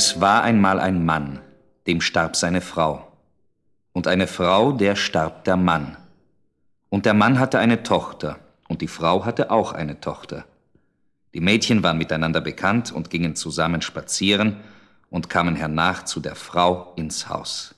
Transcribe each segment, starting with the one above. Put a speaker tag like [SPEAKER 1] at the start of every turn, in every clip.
[SPEAKER 1] Es war einmal ein Mann, dem starb seine Frau. Und eine Frau, der starb der Mann. Und der Mann hatte eine Tochter, und die Frau hatte auch eine Tochter. Die Mädchen waren miteinander bekannt und gingen zusammen spazieren und kamen hernach zu der Frau ins Haus.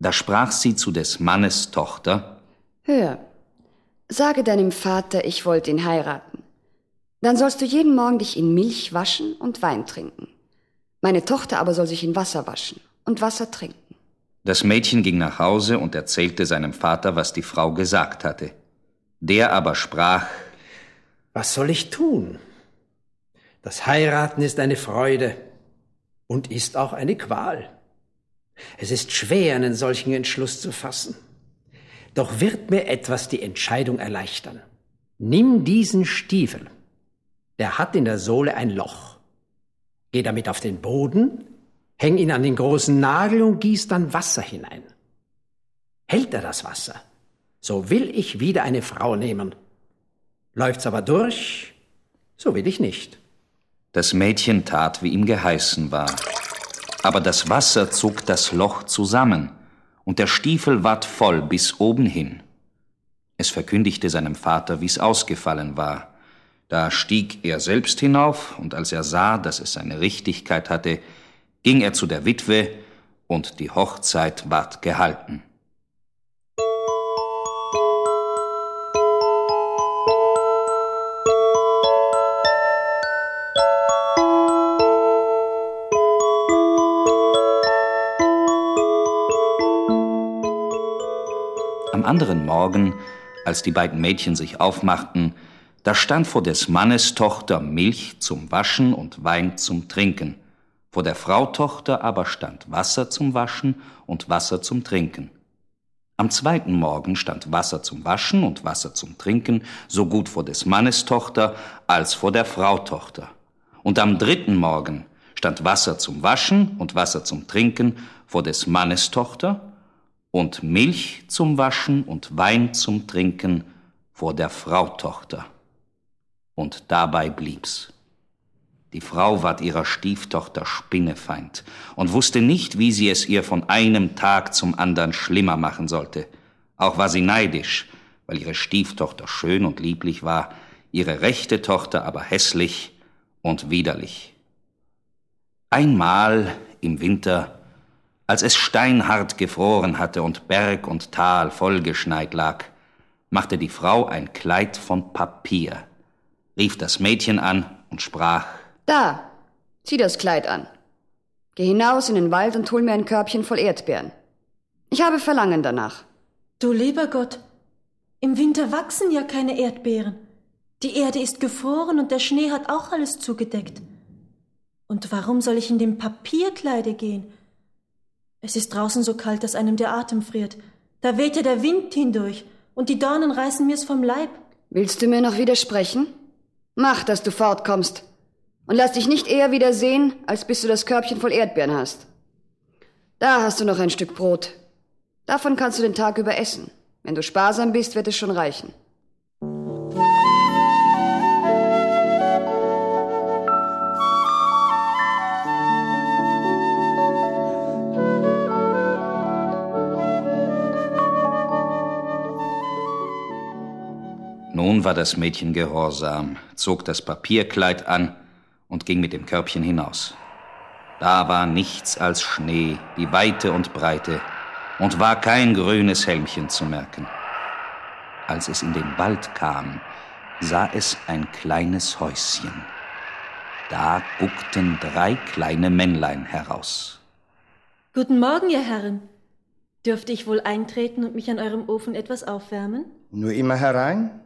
[SPEAKER 1] Da sprach sie zu des Mannes Tochter,
[SPEAKER 2] Hör, sage deinem Vater, ich wollte ihn heiraten. Dann sollst du jeden Morgen dich in Milch waschen und Wein trinken. Meine Tochter aber soll sich in Wasser waschen und Wasser trinken.
[SPEAKER 1] Das Mädchen ging nach Hause und erzählte seinem Vater, was die Frau gesagt hatte. Der aber sprach,
[SPEAKER 3] Was soll ich tun? Das Heiraten ist eine Freude und ist auch eine Qual. Es ist schwer, einen solchen Entschluss zu fassen. Doch wird mir etwas die Entscheidung erleichtern. Nimm diesen Stiefel. Der hat in der Sohle ein Loch. Geh damit auf den Boden, häng ihn an den großen Nagel und gieß dann Wasser hinein. Hält er das Wasser, so will ich wieder eine Frau nehmen. Läuft's aber durch, so will ich nicht.
[SPEAKER 1] Das Mädchen tat, wie ihm geheißen war. Aber das Wasser zog das Loch zusammen, und der Stiefel ward voll bis oben hin. Es verkündigte seinem Vater, wie's ausgefallen war. Da stieg er selbst hinauf, und als er sah, dass es seine Richtigkeit hatte, ging er zu der Witwe, und die Hochzeit ward gehalten. Am anderen Morgen, als die beiden Mädchen sich aufmachten, da stand vor des Mannes Tochter Milch zum Waschen und Wein zum Trinken. Vor der Frau Tochter aber stand Wasser zum Waschen und Wasser zum Trinken. Am zweiten Morgen stand Wasser zum Waschen und Wasser zum Trinken so gut vor des Mannes Tochter als vor der Frau Tochter. Und am dritten Morgen stand Wasser zum Waschen und Wasser zum Trinken vor des Mannes Tochter und Milch zum Waschen und Wein zum Trinken vor der Frau Tochter. Und dabei blieb's. Die Frau ward ihrer Stieftochter Spinnefeind und wusste nicht, wie sie es ihr von einem Tag zum andern schlimmer machen sollte. Auch war sie neidisch, weil ihre Stieftochter schön und lieblich war, ihre rechte Tochter aber hässlich und widerlich. Einmal im Winter, als es steinhart gefroren hatte und Berg und Tal vollgeschneit lag, machte die Frau ein Kleid von Papier, rief das Mädchen an und sprach
[SPEAKER 2] Da, zieh das Kleid an. Geh hinaus in den Wald und hol mir ein Körbchen voll Erdbeeren. Ich habe Verlangen danach.
[SPEAKER 4] Du lieber Gott, im Winter wachsen ja keine Erdbeeren. Die Erde ist gefroren und der Schnee hat auch alles zugedeckt. Und warum soll ich in dem Papierkleide gehen? Es ist draußen so kalt, dass einem der Atem friert. Da weht ja der Wind hindurch und die Dornen reißen mir's vom Leib.
[SPEAKER 2] Willst du mir noch widersprechen? Mach, dass du fortkommst. Und lass dich nicht eher wieder sehen, als bis du das Körbchen voll Erdbeeren hast. Da hast du noch ein Stück Brot. Davon kannst du den Tag über essen. Wenn du sparsam bist, wird es schon reichen.
[SPEAKER 1] Nun war das Mädchen gehorsam, zog das Papierkleid an und ging mit dem Körbchen hinaus. Da war nichts als Schnee, die Weite und Breite, und war kein grünes Helmchen zu merken. Als es in den Wald kam, sah es ein kleines Häuschen. Da guckten drei kleine Männlein heraus.
[SPEAKER 4] Guten Morgen, ihr Herren. Dürfte ich wohl eintreten und mich an eurem Ofen etwas aufwärmen?
[SPEAKER 5] Nur immer herein?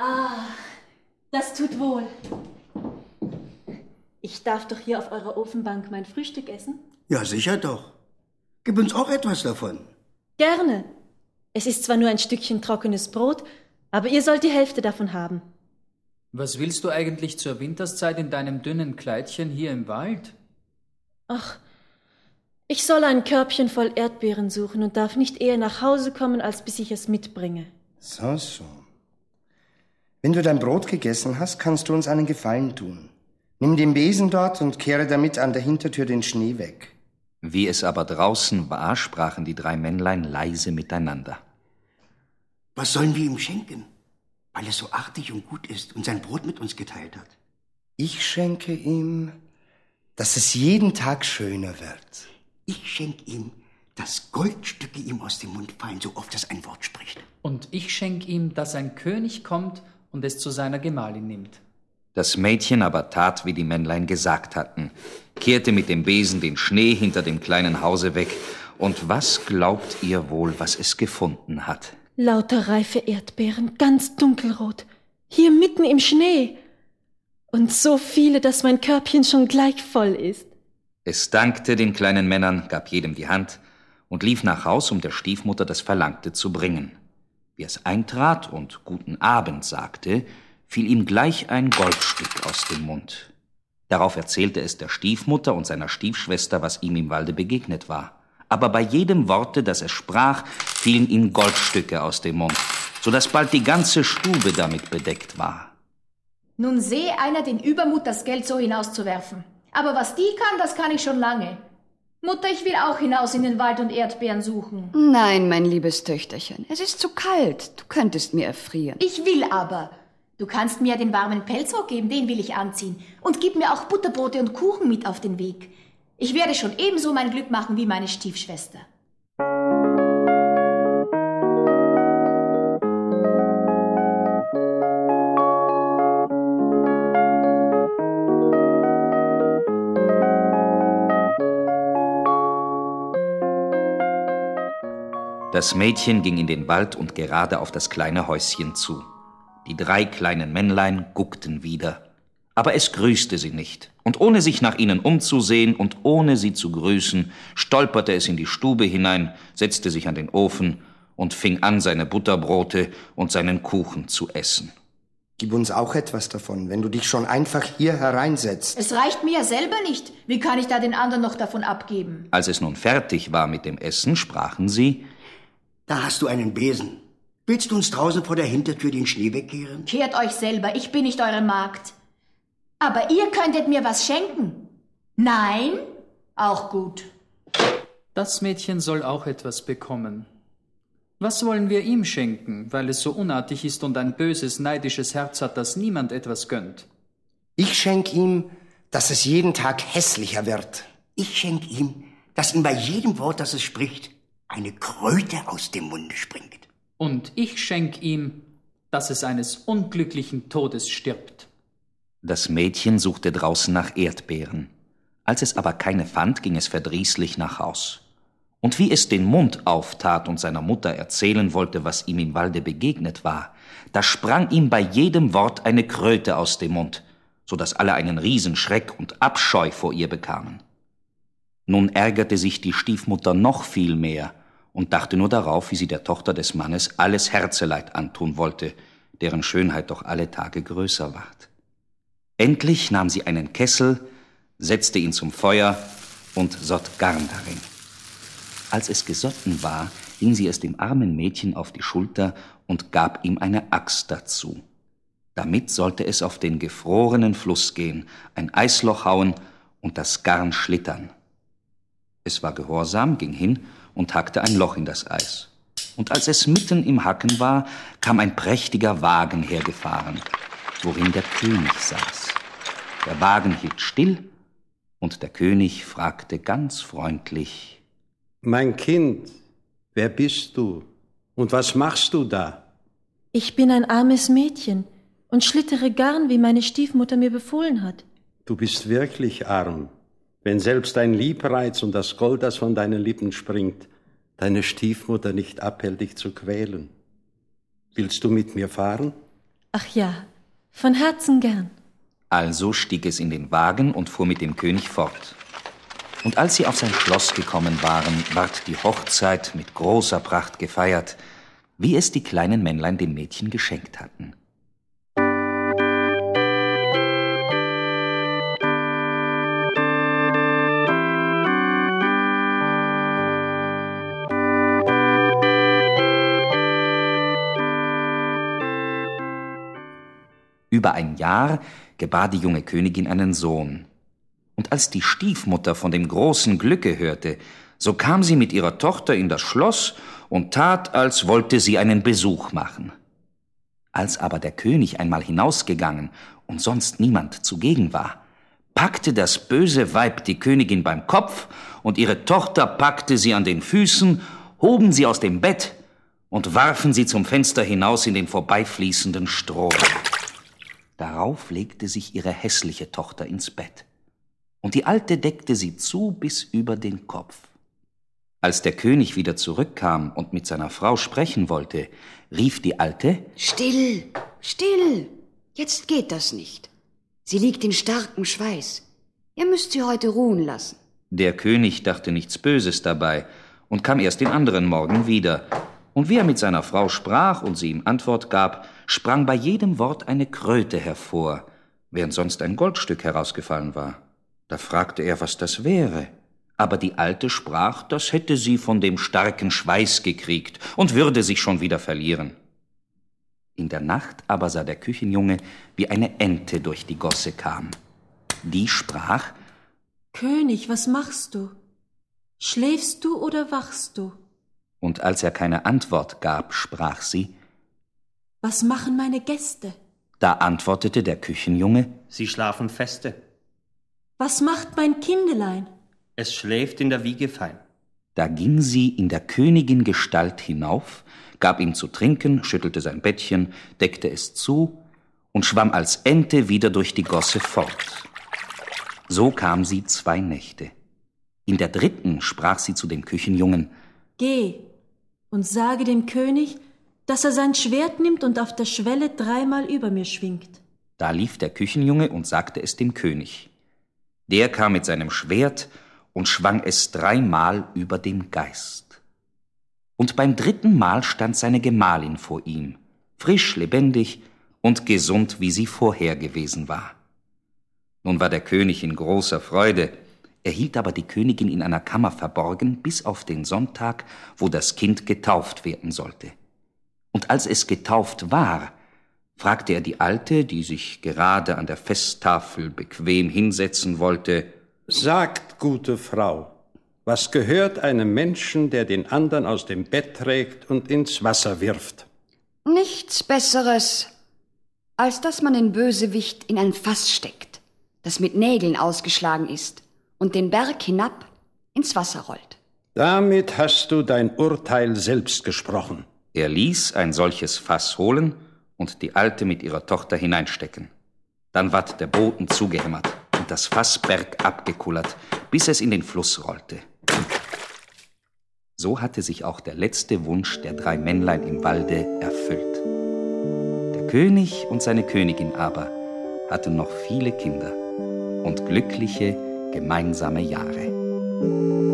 [SPEAKER 4] Ah, das tut wohl. Ich darf doch hier auf eurer Ofenbank mein Frühstück essen?
[SPEAKER 5] Ja, sicher doch. Gib uns auch etwas davon.
[SPEAKER 4] Gerne. Es ist zwar nur ein Stückchen trockenes Brot, aber ihr sollt die Hälfte davon haben.
[SPEAKER 6] Was willst du eigentlich zur Winterszeit in deinem dünnen Kleidchen hier im Wald?
[SPEAKER 4] Ach, ich soll ein Körbchen voll Erdbeeren suchen und darf nicht eher nach Hause kommen, als bis ich es mitbringe.
[SPEAKER 5] So, so. Wenn du dein Brot gegessen hast, kannst du uns einen Gefallen tun.
[SPEAKER 7] Nimm den Besen dort und kehre damit an der Hintertür den Schnee weg.
[SPEAKER 1] Wie es aber draußen war, sprachen die drei Männlein leise miteinander.
[SPEAKER 5] Was sollen wir ihm schenken? Weil er so artig und gut ist und sein Brot mit uns geteilt hat.
[SPEAKER 7] Ich schenke ihm, dass es jeden Tag schöner wird.
[SPEAKER 5] Ich schenke ihm, dass Goldstücke ihm aus dem Mund fallen, so oft es ein Wort spricht.
[SPEAKER 6] Und ich schenke ihm, dass ein König kommt und es zu seiner Gemahlin nimmt.
[SPEAKER 1] Das Mädchen aber tat, wie die Männlein gesagt hatten, kehrte mit dem Besen den Schnee hinter dem kleinen Hause weg, und was glaubt ihr wohl, was es gefunden hat?
[SPEAKER 4] Lauter reife Erdbeeren, ganz dunkelrot, hier mitten im Schnee. Und so viele, dass mein Körbchen schon gleich voll ist.
[SPEAKER 1] Es dankte den kleinen Männern, gab jedem die Hand und lief nach Haus, um der Stiefmutter das Verlangte zu bringen. Wie es eintrat und guten Abend sagte, fiel ihm gleich ein Goldstück aus dem Mund. Darauf erzählte es der Stiefmutter und seiner Stiefschwester, was ihm im Walde begegnet war. Aber bei jedem Worte, das er sprach, fielen ihm Goldstücke aus dem Mund, so dass bald die ganze Stube damit bedeckt war.
[SPEAKER 8] Nun sehe einer den Übermut, das Geld so hinauszuwerfen. Aber was die kann, das kann ich schon lange. Mutter, ich will auch hinaus in den Wald und Erdbeeren suchen.
[SPEAKER 2] Nein, mein liebes Töchterchen, es ist zu kalt. Du könntest mir erfrieren.
[SPEAKER 8] Ich will aber. Du kannst mir den warmen Pelzrock geben, den will ich anziehen. Und gib mir auch Butterbrote und Kuchen mit auf den Weg. Ich werde schon ebenso mein Glück machen wie meine Stiefschwester.
[SPEAKER 1] Das Mädchen ging in den Wald und gerade auf das kleine Häuschen zu. Die drei kleinen Männlein guckten wieder. Aber es grüßte sie nicht, und ohne sich nach ihnen umzusehen und ohne sie zu grüßen, stolperte es in die Stube hinein, setzte sich an den Ofen und fing an, seine Butterbrote und seinen Kuchen zu essen.
[SPEAKER 7] Gib uns auch etwas davon, wenn du dich schon einfach hier hereinsetzt.
[SPEAKER 8] Es reicht mir ja selber nicht. Wie kann ich da den anderen noch davon abgeben?
[SPEAKER 1] Als es nun fertig war mit dem Essen, sprachen sie
[SPEAKER 5] Da hast du einen Besen. Willst du uns draußen vor der Hintertür den Schnee wegkehren?
[SPEAKER 8] Kehrt euch selber, ich bin nicht eure Magd. Aber ihr könntet mir was schenken. Nein? Auch gut.
[SPEAKER 6] Das Mädchen soll auch etwas bekommen. Was wollen wir ihm schenken, weil es so unartig ist und ein böses, neidisches Herz hat, das niemand etwas gönnt?
[SPEAKER 7] Ich schenk ihm, dass es jeden Tag hässlicher wird.
[SPEAKER 5] Ich schenk ihm, dass ihm bei jedem Wort, das es spricht, eine Kröte aus dem Munde springt.
[SPEAKER 6] Und ich schenk ihm, dass es eines unglücklichen Todes stirbt.
[SPEAKER 1] Das Mädchen suchte draußen nach Erdbeeren. Als es aber keine fand, ging es verdrießlich nach Haus. Und wie es den Mund auftat und seiner Mutter erzählen wollte, was ihm im Walde begegnet war, da sprang ihm bei jedem Wort eine Kröte aus dem Mund, so dass alle einen Riesenschreck und Abscheu vor ihr bekamen. Nun ärgerte sich die Stiefmutter noch viel mehr und dachte nur darauf, wie sie der Tochter des Mannes alles Herzeleid antun wollte, deren Schönheit doch alle Tage größer ward. Endlich nahm sie einen Kessel, setzte ihn zum Feuer und sott Garn darin. Als es gesotten war, hing sie es dem armen Mädchen auf die Schulter und gab ihm eine Axt dazu. Damit sollte es auf den gefrorenen Fluss gehen, ein Eisloch hauen und das Garn schlittern. Es war gehorsam, ging hin und hackte ein Loch in das Eis. Und als es mitten im Hacken war, kam ein prächtiger Wagen hergefahren, worin der König saß. Der Wagen hielt still, und der König fragte ganz freundlich
[SPEAKER 3] Mein Kind, wer bist du und was machst du da?
[SPEAKER 4] Ich bin ein armes Mädchen und schlittere Garn, wie meine Stiefmutter mir befohlen hat.
[SPEAKER 3] Du bist wirklich arm, wenn selbst dein Liebreiz und das Gold, das von deinen Lippen springt, deine Stiefmutter nicht abhält, dich zu quälen. Willst du mit mir fahren?
[SPEAKER 4] Ach ja, von Herzen gern.
[SPEAKER 1] Also stieg es in den Wagen und fuhr mit dem König fort. Und als sie auf sein Schloss gekommen waren, ward die Hochzeit mit großer Pracht gefeiert, wie es die kleinen Männlein dem Mädchen geschenkt hatten. Über ein Jahr gebar die junge Königin einen Sohn. Und als die Stiefmutter von dem großen Glücke hörte, so kam sie mit ihrer Tochter in das Schloss und tat, als wollte sie einen Besuch machen. Als aber der König einmal hinausgegangen und sonst niemand zugegen war, packte das böse Weib die Königin beim Kopf und ihre Tochter packte sie an den Füßen, hoben sie aus dem Bett und warfen sie zum Fenster hinaus in den vorbeifließenden Strom. Darauf legte sich ihre hässliche Tochter ins Bett, und die Alte deckte sie zu bis über den Kopf. Als der König wieder zurückkam und mit seiner Frau sprechen wollte, rief die Alte
[SPEAKER 2] Still, still. Jetzt geht das nicht. Sie liegt in starkem Schweiß. Ihr müsst sie heute ruhen lassen.
[SPEAKER 1] Der König dachte nichts Böses dabei und kam erst den anderen Morgen wieder. Und wie er mit seiner Frau sprach und sie ihm Antwort gab, sprang bei jedem Wort eine Kröte hervor, während sonst ein Goldstück herausgefallen war. Da fragte er, was das wäre. Aber die Alte sprach, das hätte sie von dem starken Schweiß gekriegt und würde sich schon wieder verlieren. In der Nacht aber sah der Küchenjunge, wie eine Ente durch die Gosse kam. Die sprach
[SPEAKER 4] König, was machst du? Schläfst du oder wachst du?
[SPEAKER 1] Und als er keine Antwort gab, sprach sie
[SPEAKER 4] Was machen meine Gäste?
[SPEAKER 1] Da antwortete der Küchenjunge
[SPEAKER 9] Sie schlafen feste.
[SPEAKER 4] Was macht mein Kindelein?
[SPEAKER 9] Es schläft in der Wiege fein.
[SPEAKER 1] Da ging sie in der Königin Gestalt hinauf, gab ihm zu trinken, schüttelte sein Bettchen, deckte es zu und schwamm als Ente wieder durch die Gosse fort. So kam sie zwei Nächte. In der dritten sprach sie zu dem Küchenjungen
[SPEAKER 4] Geh und sage dem König, dass er sein Schwert nimmt und auf der Schwelle dreimal über mir schwingt.
[SPEAKER 1] Da lief der Küchenjunge und sagte es dem König. Der kam mit seinem Schwert und schwang es dreimal über dem Geist. Und beim dritten Mal stand seine Gemahlin vor ihm, frisch, lebendig und gesund, wie sie vorher gewesen war. Nun war der König in großer Freude, er hielt aber die Königin in einer Kammer verborgen bis auf den Sonntag, wo das Kind getauft werden sollte. Und als es getauft war, fragte er die Alte, die sich gerade an der Festtafel bequem hinsetzen wollte,
[SPEAKER 10] Sagt, gute Frau, was gehört einem Menschen, der den anderen aus dem Bett trägt und ins Wasser wirft?
[SPEAKER 2] Nichts Besseres, als dass man den Bösewicht in ein Fass steckt, das mit Nägeln ausgeschlagen ist und den Berg hinab ins Wasser rollt.
[SPEAKER 10] Damit hast du dein Urteil selbst gesprochen.
[SPEAKER 1] Er ließ ein solches Fass holen und die Alte mit ihrer Tochter hineinstecken. Dann ward der Boden zugehämmert und das Fass bergab gekullert, bis es in den Fluss rollte. So hatte sich auch der letzte Wunsch der drei Männlein im Walde erfüllt. Der König und seine Königin aber hatten noch viele Kinder und glückliche gemeinsame Jahre.